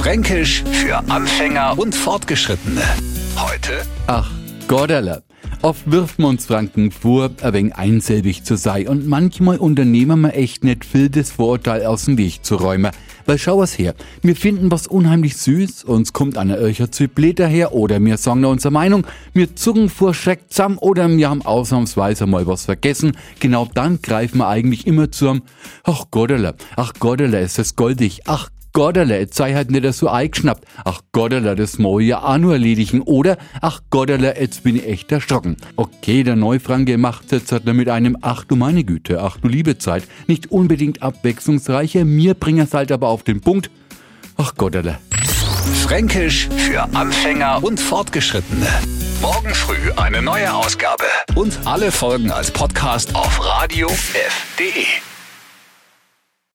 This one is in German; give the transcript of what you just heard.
Fränkisch für Anfänger und Fortgeschrittene. Heute? Ach, Gotterle. Oft wirft man uns Franken vor, ein wenig einsilbig zu sein. Und manchmal unternehmen wir echt nicht viel, das Vorurteil aus dem Weg zu räumen. Weil schau was her, wir finden was unheimlich süß, uns kommt eine Öcher Zyplet daher oder wir sagen unsere Meinung, wir zucken vor Schreck zusammen. Oder wir haben ausnahmsweise mal was vergessen. Genau dann greifen wir eigentlich immer zum Ach Gotterle, ach Gotterle, ist das goldig, ach Gotterle, jetzt sei halt nicht so eingeschnappt. Ach Gotterle, das muss ja auch nur erledigen. Oder, ach Gotterle, jetzt bin ich echt erschrocken. Okay, der Neufranke macht jetzt halt mit einem Ach du meine Güte, ach du liebe Zeit, nicht unbedingt abwechslungsreicher, mir bringen es halt aber auf den Punkt. Ach Gotterle. Fränkisch für Anfänger und Fortgeschrittene. Morgen früh eine neue Ausgabe. Und alle Folgen als Podcast auf radiof.de.